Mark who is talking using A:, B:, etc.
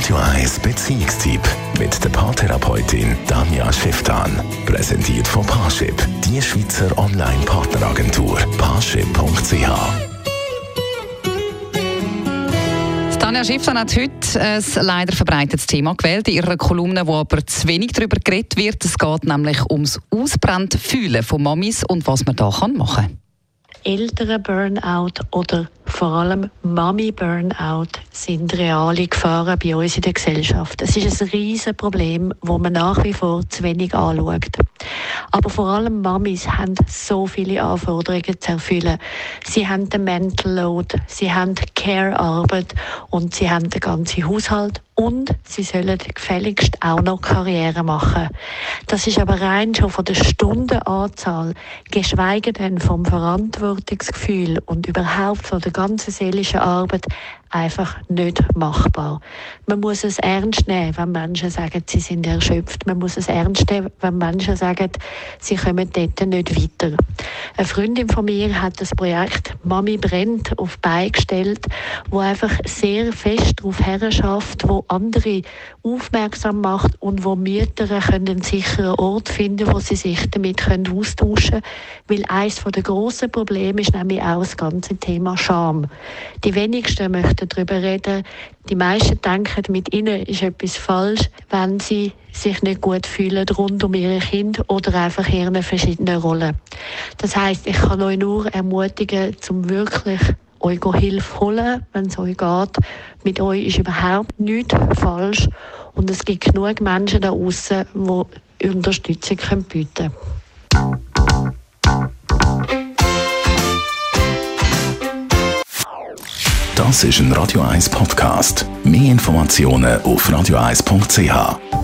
A: Radio 1 Beziehungstyp mit der Paartherapeutin Danja Schifftan. Präsentiert von Paarship, die Schweizer Online-Partneragentur. Paarship.ch
B: Tanja Schifftan hat heute ein leider verbreitetes Thema gewählt in ihrer Kolumne, wo aber zu wenig darüber geredet wird. Es geht nämlich ums Ausbrenntfühlen von Mamis und was man da machen kann.
C: Eltern-Burnout oder vor allem Mami-Burnout sind reale Gefahren bei uns in der Gesellschaft. Es ist ein riesiges Problem, das man nach wie vor zu wenig anschaut. Aber vor allem Mamis haben so viele Anforderungen zu erfüllen. Sie haben den Mental Load, sie haben Care-Arbeit und sie haben den ganzen Haushalt und sie sollen gefälligst auch noch Karriere machen. Das ist aber rein schon von der Stundenanzahl, geschweige denn vom Verantwortungsgefühl und überhaupt von der ganzen seelischen Arbeit einfach nicht machbar. Man muss es ernst nehmen, wenn Menschen sagen, sie sind erschöpft. Man muss es ernst nehmen, wenn Menschen sagen, sie kommen dort nicht weiter. Eine Freundin von mir hat das Projekt Mami brennt auf beigestellt, wo einfach sehr fest darauf herschafft, wo andere aufmerksam macht und wo Mütter können einen sicheren Ort finden, wo sie sich damit können austauschen können. Weil eines der grossen Probleme ist nämlich auch das ganze Thema Scham. Die wenigsten möchten darüber reden. Die meisten denken, mit ihnen ist etwas falsch, wenn sie sich nicht gut fühlen rund um ihre Kinder oder einfach ihren verschiedenen Rollen. Das heißt, ich kann euch nur ermutigen, zum wirklich euch Hilfe holen, wenn es euch geht. Mit euch ist überhaupt nichts falsch und es gibt genug Menschen da draußen, die Unterstützung bieten können.
A: Das ist ein Radio 1 Podcast. Mehr Informationen auf radio1.ch.